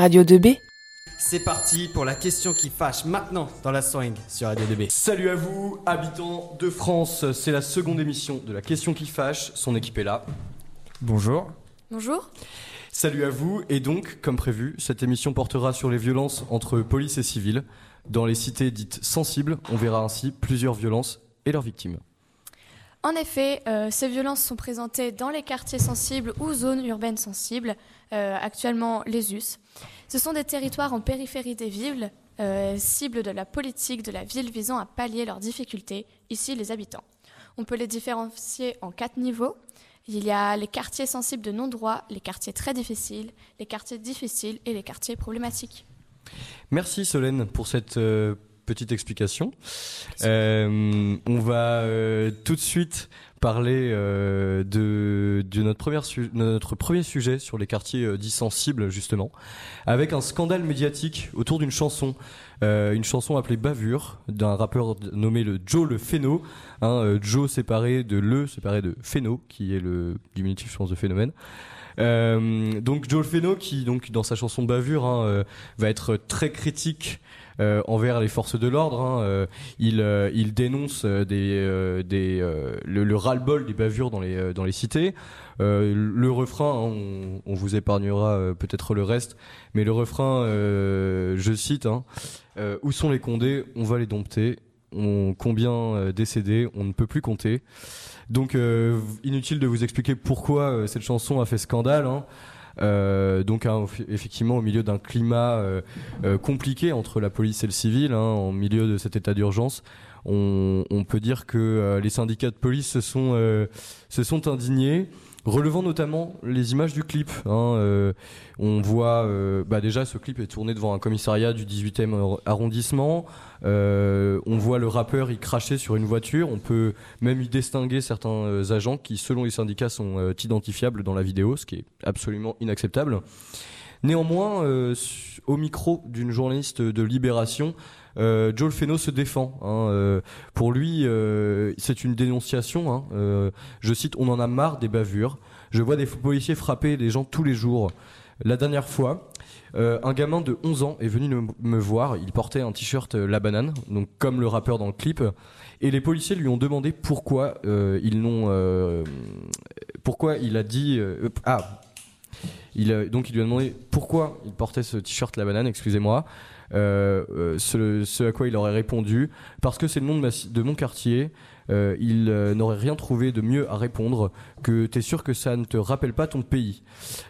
Radio 2B C'est parti pour la question qui fâche maintenant dans la swing sur Radio 2B. Salut à vous, habitants de France. C'est la seconde émission de la question qui fâche. Son équipe est là. Bonjour. Bonjour. Salut à vous. Et donc, comme prévu, cette émission portera sur les violences entre police et civils. Dans les cités dites sensibles, on verra ainsi plusieurs violences et leurs victimes. En effet, euh, ces violences sont présentées dans les quartiers sensibles ou zones urbaines sensibles, euh, actuellement les US. Ce sont des territoires en périphérie des villes, euh, cibles de la politique de la ville visant à pallier leurs difficultés, ici les habitants. On peut les différencier en quatre niveaux. Il y a les quartiers sensibles de non-droit, les quartiers très difficiles, les quartiers difficiles et les quartiers problématiques. Merci Solène pour cette petite explication. Euh, on va euh, tout de suite parler euh, de, de notre, première notre premier sujet sur les quartiers dits sensibles justement, avec un scandale médiatique autour d'une chanson, une chanson appelée Bavure d'un rappeur nommé le Joe le Phéno, hein, Joe séparé de le séparé de Phéno qui est le diminutif je pense de phénomène. Euh, donc Joe Feno qui donc dans sa chanson Bavure hein, euh, va être très critique envers les forces de l'ordre. hein, euh, il, euh, il dénonce euh, des, euh, des, euh, le, le ras-le-bol des bavures dans les, euh, dans les cités. Euh, le refrain, hein, on, on vous épargnera euh, peut-être le reste, mais le refrain, euh, je cite, hein, euh, où sont les condés? On va les dompter. On, combien euh, décédés? On ne peut plus compter. Donc euh, inutile de vous expliquer pourquoi euh, cette chanson a fait scandale. hein. Euh, donc hein, effectivement au milieu d'un climat euh, euh, compliqué entre la police et le civil, hein, en milieu de cet état d'urgence, on, peut dire que les syndicats de police se sont indignés. Relevant notamment les images du clip, hein, euh, on voit, euh, bah déjà ce clip est tourné devant un commissariat du 18e arrondissement. Euh, on voit le rappeur y cracher sur une voiture. On peut même y distinguer certains agents qui, selon les syndicats, sont identifiables dans la vidéo, ce qui est absolument inacceptable. Néanmoins, au micro d'une journaliste de Libération, Joel Feno se défend. hein, pour lui, c'est une dénonciation. hein, je cite On en a marre des bavures. Je vois des policiers frapper des gens tous les jours. La dernière fois, euh, un gamin de 11 ans est venu me, voir. Il portait un t-shirt euh, La Banane, donc comme le rappeur dans le clip. Et les policiers lui ont demandé pourquoi euh, ils n'ont, pourquoi il a dit ah, il donc il lui a demandé pourquoi il portait ce t-shirt La Banane, excusez-moi. Ce, à quoi il aurait répondu parce que c'est le nom de mon quartier. Euh, il euh, n'aurait rien trouvé de mieux à répondre que t'es sûr que ça ne te rappelle pas ton pays.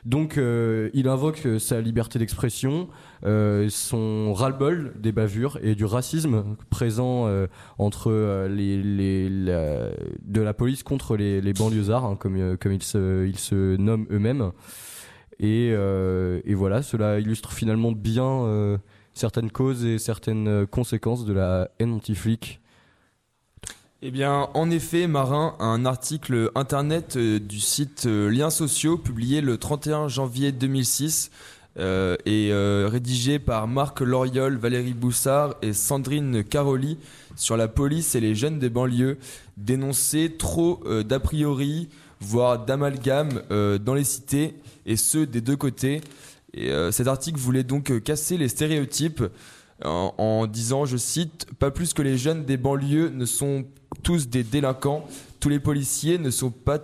Donc euh, il invoque sa liberté d'expression, son ras-le-bol des bavures et du racisme présent entre la- de la police contre les, les banlieusards, hein, comme, ils, se, nomment eux-mêmes. Et, voilà, cela illustre finalement bien certaines causes et certaines conséquences de la haine anti-flic. Eh bien, en effet, Marin, un article internet euh, du site euh, Liens Sociaux publié le 31 janvier 2006 euh, et euh, rédigé par Marc Loriol, Valérie Boussard et Sandrine Caroli sur la police et les jeunes des banlieues dénonçait trop d'a priori, voire d'amalgame dans les cités et ceux des deux côtés. Et cet article voulait donc casser les stéréotypes en, disant, je cite, pas plus que les jeunes des banlieues ne sont tous des délinquants, tous les policiers ne sont pas,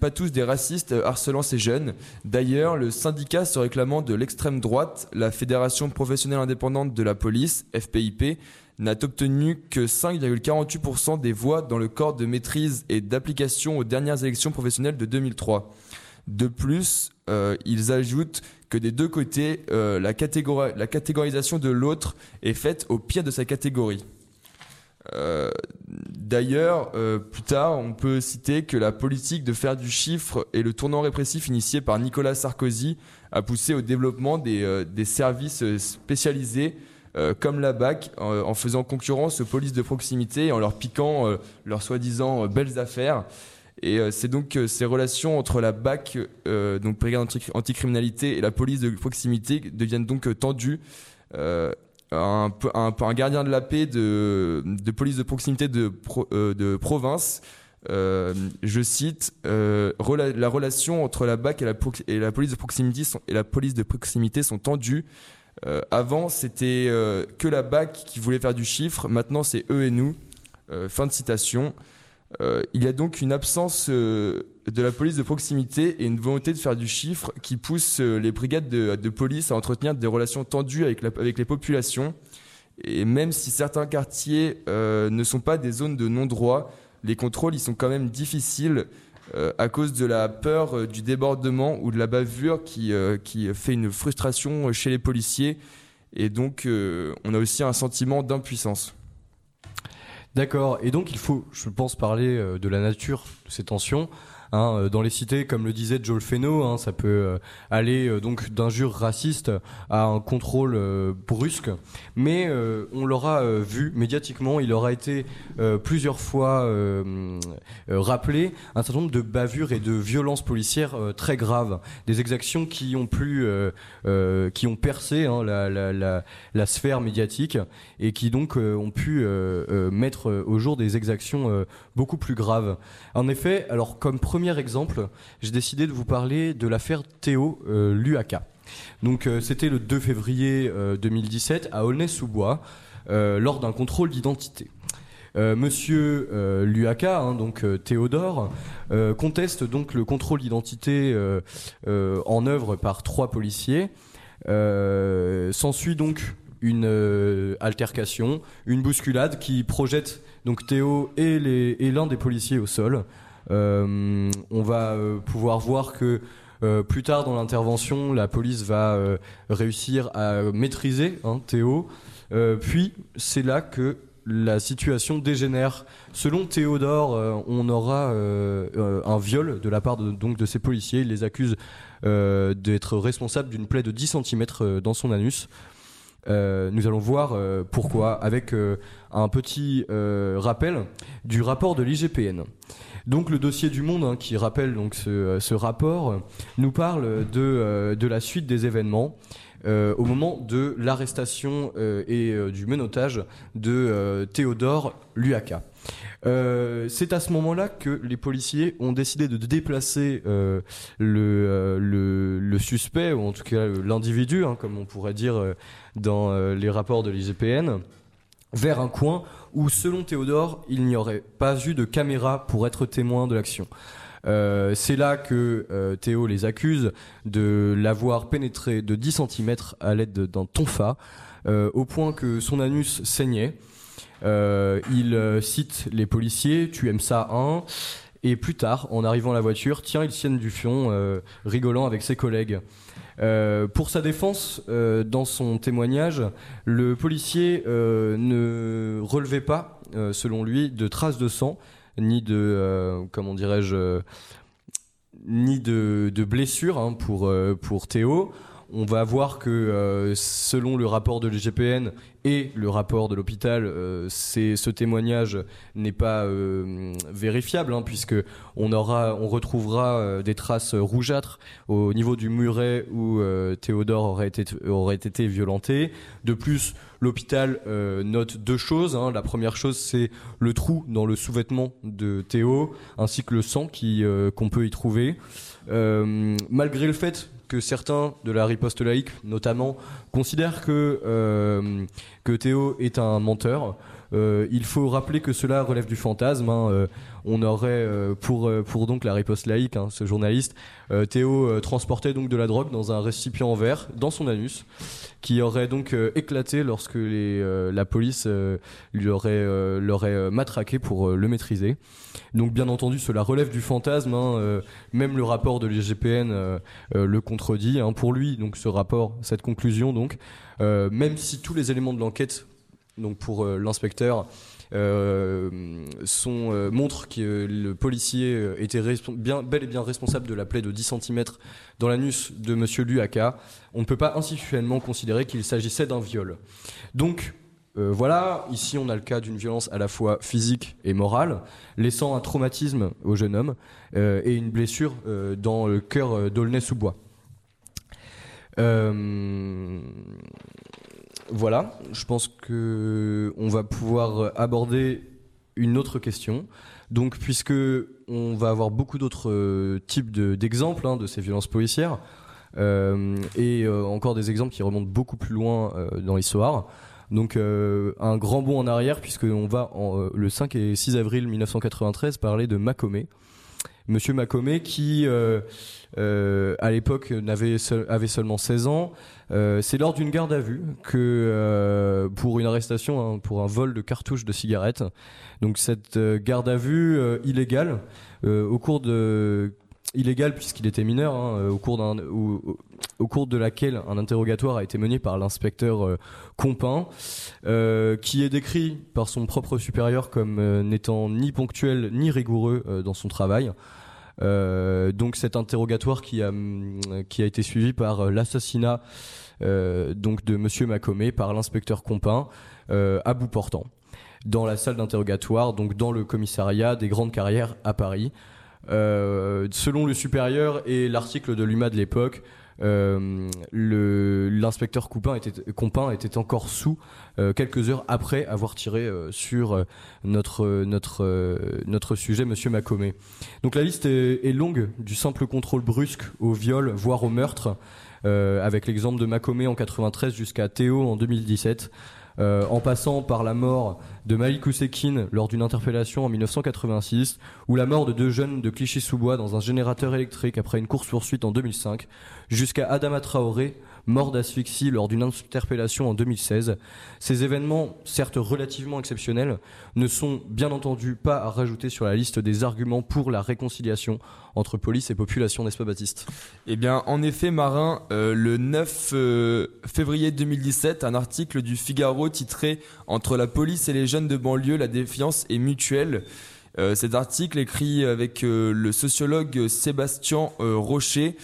pas tous des racistes harcelant ces jeunes. D'ailleurs, le syndicat se réclamant de l'extrême droite, la Fédération professionnelle indépendante de la police, FPIP, n'a obtenu que 5,48% des voix dans le corps de maîtrise et d'application aux dernières élections professionnelles de 2003. De plus, euh, ils ajoutent que des deux côtés, euh, la, catégori- la catégorisation de l'autre est faite au pire de sa catégorie. Euh, D'ailleurs, plus tard, on peut citer que la politique de faire du chiffre et le tournant répressif initié par Nicolas Sarkozy a poussé au développement des, des services spécialisés comme la BAC en, faisant concurrence aux polices de proximité et en leur piquant leurs soi-disant belles affaires. Et euh, c'est donc euh, ces relations entre la BAC, euh, donc brigade anti- anticriminalité, et la police de proximité deviennent donc euh, tendues. Un, gardien de la paix de, police de proximité de, pro- de province je cite, la relation entre la BAC et la, police de proximité et la police de proximité sont tendues. avant, c'était que la BAC qui voulait faire du chiffre. Maintenant, c'est eux et nous. fin de citation. Il y a donc une absence de la police de proximité et une volonté de faire du chiffre qui pousse euh, les brigades de, police à entretenir des relations tendues avec, les populations. Et même si certains quartiers euh, ne sont pas des zones de non-droit, les contrôles y sont quand même difficiles euh, à cause de la peur du débordement ou de la bavure qui fait une frustration chez les policiers. Et donc, on a aussi un sentiment d'impuissance. D'accord. Et donc, il faut, je pense, parler de la nature de ces tensions. Hein, euh, dans les cités, comme le disait Joel Feno, hein, ça peut euh, aller euh, donc d'injures racistes à un contrôle brusque. Mais on l'aura vu médiatiquement, il aura été plusieurs fois rappelé un certain nombre de bavures et de violences policières très graves, des exactions qui ont pu, qui ont percé hein, la, la, sphère médiatique et qui donc ont pu mettre au jour des exactions beaucoup plus graves. En effet, alors comme premier exemple, j'ai décidé de vous parler de l'affaire Théo euh, Luaka. Donc euh, c'était le 2 février 2017 euh, à Aulnay-sous-Bois lors d'un contrôle d'identité. Monsieur Luaka, hein, donc Théodore, conteste donc le contrôle d'identité en œuvre par trois policiers. S'ensuit donc une altercation, une bousculade qui projette donc Théo et l'un des policiers au sol. Euh, on va euh, pouvoir voir que euh, plus tard dans l'intervention, la police va réussir à maîtriser hein, Théo. puis c'est là que la situation dégénère. Selon Théodore, on aura un viol de la part de, donc de ces policiers. Il les accuse d'être responsables d'une plaie de 10 cm dans son anus. Nous allons voir pourquoi avec un petit rappel du rapport de l'IGPN. Donc le dossier du Monde, hein, qui rappelle donc ce, euh, rapport, nous parle de, euh, de la suite des événements. Euh, au moment de l'arrestation et du menottage de Théodore Luaka. c'est à ce moment-là que les policiers ont décidé de déplacer le, le, suspect, ou en tout cas l'individu, hein, comme on pourrait dire dans les rapports de l'IGPN, vers un coin où, selon Théodore, il n'y aurait pas eu de caméra pour être témoin de l'action. Euh, c'est là que euh, Théo les accuse de l'avoir pénétré de 10 cm à l'aide d'un tonfa, euh, au point que son anus saignait. il cite les policiers, tu aimes ça, hein? Et plus tard, en arrivant à la voiture, tiens, il sienne du fion, rigolant avec ses collègues. Pour sa défense, dans son témoignage, le policier ne relevait pas, selon lui, de traces de sang, ni de, comment dirais-je, ni de, blessures hein, pour, pour Théo. On va voir que euh, selon le rapport de l'IGPN et le rapport de l'hôpital, euh, ce témoignage n'est pas euh, vérifiable hein, puisque on retrouvera des traces rougeâtres au niveau du muret où Théodore aurait été aurait été violenté. De plus, l'hôpital note deux choses. Hein. La première chose, c'est le trou dans le sous-vêtement de Théo ainsi que le sang qu'on peut y trouver. malgré le fait que certains de la riposte laïque, notamment, considèrent que, euh, que Théo est un menteur. Euh, il faut rappeler que cela relève du fantasme. Hein. Euh, on aurait, pour, pour donc la riposte laïque, hein, ce journaliste, Théo transportait donc de la drogue dans un récipient en verre dans son anus, qui aurait donc éclaté lorsque la police lui aurait, l'aurait matraqué pour le maîtriser. Donc bien entendu, cela relève du fantasme. Hein, euh, même le rapport de l'IGPN euh, euh, le contredit. Pour lui, donc ce rapport, cette conclusion, donc, même si tous les éléments de l'enquête, donc pour l'inspecteur, sont, montrent que le policier était bien, bel et bien responsable de la plaie de 10 cm dans l'anus de Monsieur Luaka, on ne peut pas institutionnellement considérer qu'il s'agissait d'un viol. Donc, euh, voilà, ici on a le cas d'une violence à la fois physique et morale, laissant un traumatisme au jeune homme euh, et une blessure euh, dans le cœur d'Aulnay-sous-Bois. Voilà, je pense que on va pouvoir aborder une autre question. Donc, puisque on va avoir beaucoup d'autres euh, types d'exemples hein, de ces violences policières, euh, et euh, encore des exemples qui remontent beaucoup plus loin dans l'histoire. Donc un grand bond en arrière puisqu'on va en, le 5 et 6 avril 1993 parler de Macomet. Monsieur Macomet qui à l'époque n'avait avait seulement 16 ans. c'est lors d'une garde à vue que pour une arrestation hein, pour un vol de cartouches de cigarettes. Donc cette garde à vue illégale au cours de illégal puisqu'il était mineur, hein, euh, au, cours d'un, au, cours de laquelle un interrogatoire a été mené par l'inspecteur euh, Compin, euh, qui est décrit par son propre supérieur comme n'étant ni ponctuel ni rigoureux dans son travail. donc cet interrogatoire qui a, qui a été suivi par l'assassinat donc de Monsieur Macomet par l'inspecteur Compin à bout portant dans la salle d'interrogatoire, donc dans le commissariat des grandes carrières à Paris. Euh, selon le supérieur et l'article de l'UMA de l'époque, euh, l'inspecteur Compin était, Compin était encore sous euh, quelques heures après avoir tiré euh, sur notre notre notre sujet, Monsieur Macomet. Donc la liste est, est, longue, du simple contrôle brusque au viol, voire au meurtre, avec l'exemple de Macomet en 93 jusqu'à Théo en 2017. Euh, en passant par la mort de Malik Ousekine lors d'une interpellation en 1986, ou la mort de deux jeunes de Clichy-sous-Bois dans un générateur électrique après une course-poursuite en 2005, jusqu'à Adama Traoré, mort d'asphyxie lors d'une interpellation en 2016. Ces événements, certes relativement exceptionnels, ne sont bien entendu pas à rajouter sur la liste des arguments pour la réconciliation entre police et population, n'est-ce pas Baptiste? Eh bien, en effet, Marin, euh, le 9 euh, février 2017, un article du Figaro titré Entre la police et les jeunes de banlieue, la défiance est mutuelle. Euh, cet article écrit avec le sociologue Sébastien Rocher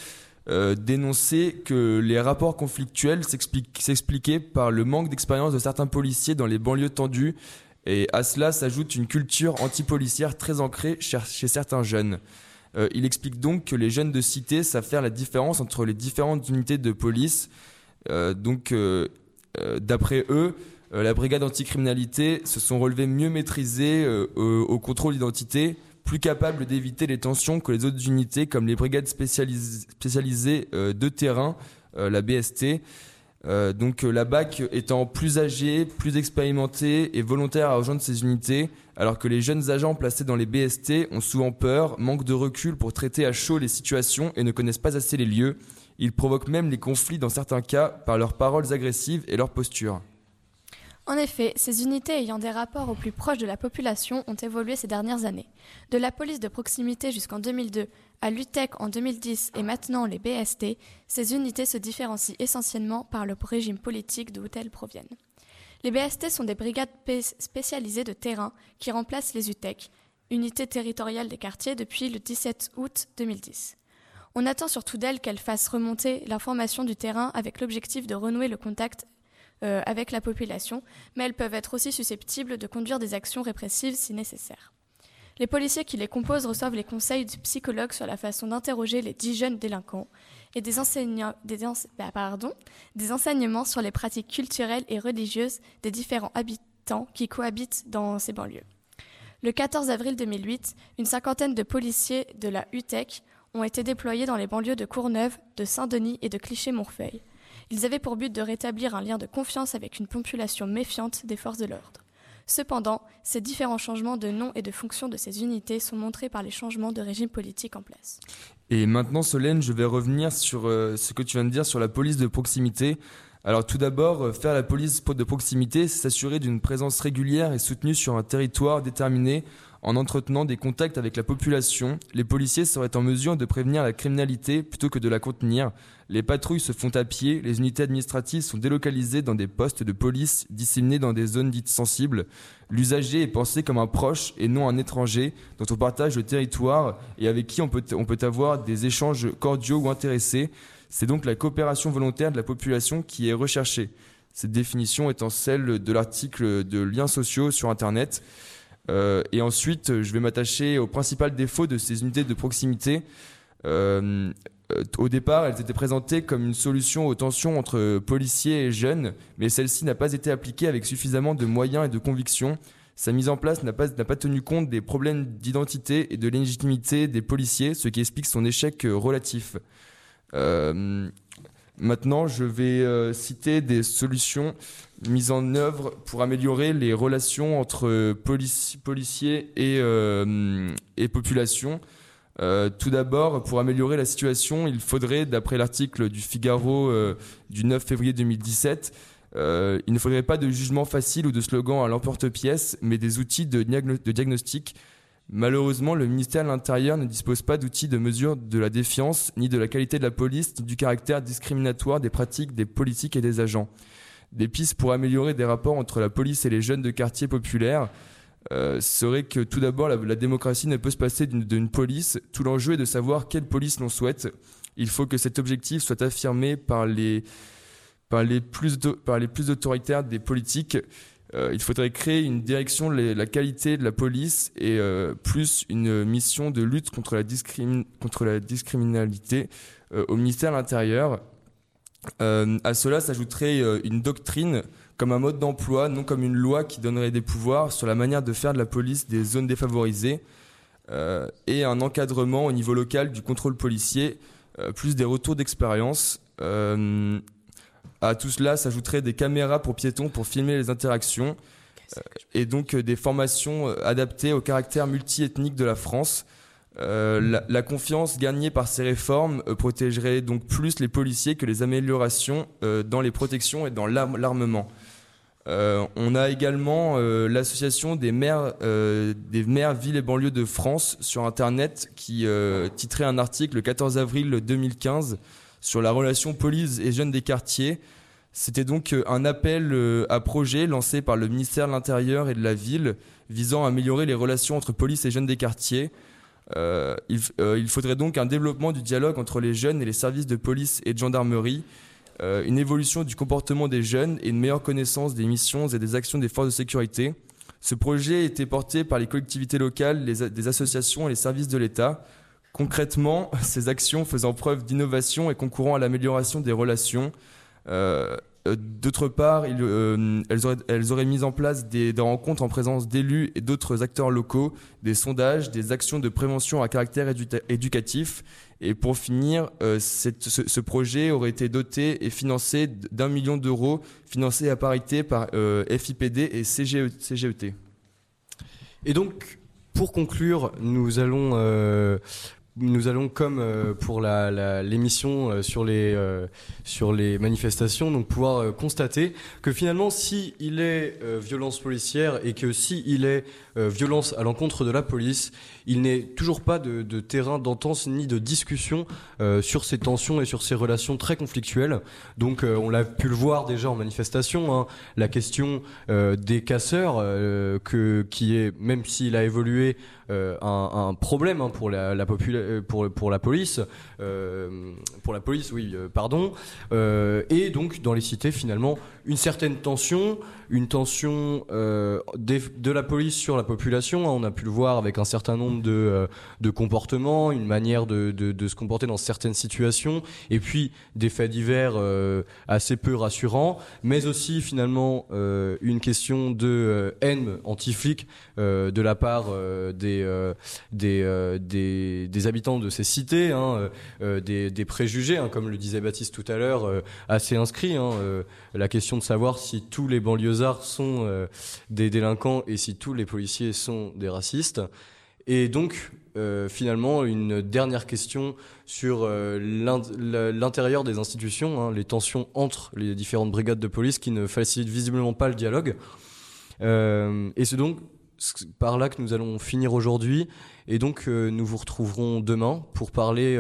euh, dénoncer que les rapports conflictuels s'expliquaient par le manque d'expérience de certains policiers dans les banlieues tendues et à cela s'ajoute une culture antipolicière très ancrée chez certains jeunes. Euh, il explique donc que les jeunes de cité savent faire la différence entre les différentes unités de police. Euh, donc, d'après eux, la brigade anticriminalité se sont relevés mieux maîtrisés au contrôle d'identité, plus capable d'éviter les tensions que les autres unités comme les brigades spécialisées euh, de terrain, euh, la BST. Euh, donc la BAC étant plus âgée, plus expérimentée et volontaire à rejoindre ces unités, alors que les jeunes agents placés dans les BST ont souvent peur, manquent de recul pour traiter à chaud les situations et ne connaissent pas assez les lieux. Ils provoquent même les conflits dans certains cas par leurs paroles agressives et leur posture. En effet, ces unités ayant des rapports au plus proche de la population ont évolué ces dernières années. De la police de proximité jusqu'en 2002 à l'UTEC en 2010 et maintenant les BST, ces unités se différencient essentiellement par le régime politique d'où elles proviennent. Les BST sont des brigades spécialisées de terrain qui remplacent les UTEC, unités territoriales des quartiers, depuis le 17 août 2010. On attend surtout d'elles qu'elles fassent remonter l'information du terrain avec l'objectif de renouer le contact euh, avec la population, mais elles peuvent être aussi susceptibles de conduire des actions répressives si nécessaire. Les policiers qui les composent reçoivent les conseils du psychologue sur la façon d'interroger les dix jeunes délinquants et des, bah, enseignements sur les pratiques culturelles et religieuses des différents habitants qui cohabitent dans ces banlieues. Le 14 avril 2008, une cinquantaine de policiers de la UTEC ont été déployés dans les banlieues de Courneuve, de Saint-Denis et de Cliché-Morfeuille. Ils avaient pour but de rétablir un lien de confiance avec une population méfiante des forces de l'ordre. Cependant, ces différents changements de nom et de fonction de ces unités sont montrés par les changements de régime politique en place. Et maintenant, Solène, je vais revenir sur euh, ce que tu viens de dire sur la police de proximité. Alors tout d'abord, euh, faire la police de proximité, c'est s'assurer d'une présence régulière et soutenue sur un territoire déterminé en entretenant des contacts avec la population, les policiers seraient en mesure de prévenir la criminalité plutôt que de la contenir. Les patrouilles se font à pied, les unités administratives sont délocalisées dans des postes de police disséminés dans des zones dites sensibles. L'usager est pensé comme un proche et non un étranger dont on partage le territoire et avec qui on peut, avoir des échanges cordiaux ou intéressés. C'est donc la coopération volontaire de la population qui est recherchée. Cette définition étant celle de l'article de liens sociaux sur Internet. Euh, et ensuite, je vais m'attacher au principal défaut de ces unités de proximité. Euh, euh, au départ, elles étaient présentées comme une solution aux tensions entre policiers et jeunes, mais celle-ci n'a pas été appliquée avec suffisamment de moyens et de conviction. Sa mise en place n'a pas, pas tenu compte des problèmes d'identité et de légitimité des policiers, ce qui explique son échec relatif. Maintenant, je vais euh, citer des solutions mises en œuvre pour améliorer les relations entre polici- policiers et, euh, population. Euh, tout d'abord, pour améliorer la situation, il faudrait, d'après l'article du Figaro euh, du 9 février 2017, euh, il ne faudrait pas de jugement facile ou de slogan à l'emporte-pièce, mais des outils de diagnostic. Malheureusement, le ministère de l'Intérieur ne dispose pas d'outils de mesure de la défiance, ni de la qualité de la police, ni du caractère discriminatoire des pratiques des politiques et des agents. Des pistes pour améliorer des rapports entre la police et les jeunes de quartiers populaires euh, serait que tout d'abord, la, démocratie ne peut se passer d'une police. Tout l'enjeu est de savoir quelle police l'on souhaite. Il faut que cet objectif soit affirmé par les plus autoritaires des politiques. Euh, il faudrait créer une direction de la- qualité de la police et euh, plus une mission de lutte contre la, discrimin- contre la discriminalité euh, au ministère de l'Intérieur. À cela s'ajouterait une doctrine comme un mode d'emploi, non comme une loi qui donnerait des pouvoirs sur la manière de faire de la police des zones défavorisées, et un encadrement au niveau local du contrôle policier, plus des retours d'expérience. À tout cela s'ajouteraient des caméras pour piétons pour filmer les interactions, euh, et donc euh, des formations euh, adaptées au caractère multiethnique de la France. Euh, la, la confiance gagnée par ces réformes euh, protégerait donc plus les policiers que les améliorations euh, dans les protections et dans l'arm- l'armement. On a également l'association des maires, des maires villes et banlieues de France sur Internet qui titrait un article le 14 avril 2015 sur la relation police et jeunes des quartiers. C'était donc euh, un appel euh, à projet lancé par le ministère de l'Intérieur et de la Ville visant à améliorer les relations entre police et jeunes des quartiers. Euh, il, faudrait donc un développement du dialogue entre les jeunes et les services de police et de gendarmerie, une évolution du comportement des jeunes et une meilleure connaissance des missions et des actions des forces de sécurité. Ce projet était porté par les collectivités locales, des associations et les services de l'État. Concrètement, ces actions faisant preuve d'innovation et concourant à l'amélioration des relations. Euh, euh, D'autre part, euh, elles, auraient, mis en place des, rencontres en présence d'élus et d'autres acteurs locaux, des sondages, des actions de prévention à caractère édu- éducatif. Et pour finir, ce, projet aurait été doté et financé d'un million d'euros, financé à parité par FIPD et CGE, CGET. Et donc, pour conclure, nous allons, nous allons comme euh, pour la- la- l'émission euh, sur les euh, sur les manifestations, donc pouvoir constater que finalement, si il est violence policière et que si il est violence à l'encontre de la police, il n'est toujours pas de, terrain d'entente ni de discussion euh, sur ces tensions et sur ces relations très conflictuelles. Donc, euh, on l'a pu le voir déjà en manifestation. hein, la question euh, des casseurs, que, qui est, même s'il a évolué, un, problème hein, pour la, pour, la police, pour la police, oui, pardon. Et donc dans les cités, finalement, une certaine tension, une tension de la police sur la population. hein, on a pu le voir avec un certain nombre de, euh, de comportements, une manière de, de, de se comporter dans certaines situations, et puis des faits divers euh, assez peu rassurants, mais aussi finalement euh, une question de haine anti-flic de la part des, habitants de ces cités, hein, des, préjugés, hein, comme le disait Baptiste tout à l'heure, assez inscrits. Hein, la question de savoir si tous les banlieusards sont des délinquants et si tous les policiers sont des racistes. Et donc, euh, finalement, une dernière question sur euh, l'intérieur des institutions, hein, les tensions entre les différentes brigades de police qui ne facilitent visiblement pas le dialogue. Euh, et c'est donc par là que nous allons finir aujourd'hui. Et donc, nous vous retrouverons demain pour parler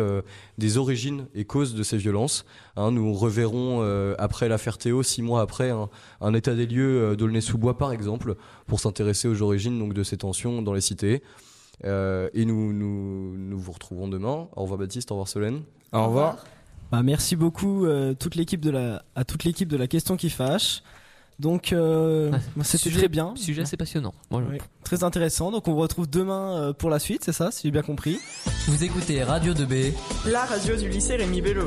des origines et causes de ces violences. Hein, nous reverrons, après l'affaire Théo, six mois après, un, un état des lieux d'Aulnay-sous-Bois, par exemple, pour s'intéresser aux origines donc, de ces tensions dans les cités. Euh, et nous, nous, nous vous retrouvons demain. Au revoir Baptiste, au revoir Solène. Au revoir. Bah, merci beaucoup euh, toute l'équipe de la, à toute l'équipe de la question qui fâche. Donc euh, c'était sujet- très bien, Sujet assez passionnant. Oui, très intéressant. Donc on vous retrouve demain euh, pour la suite, c'est ça, si j'ai bien compris. Vous écoutez Radio 2B. La radio du lycée Rémi Bello.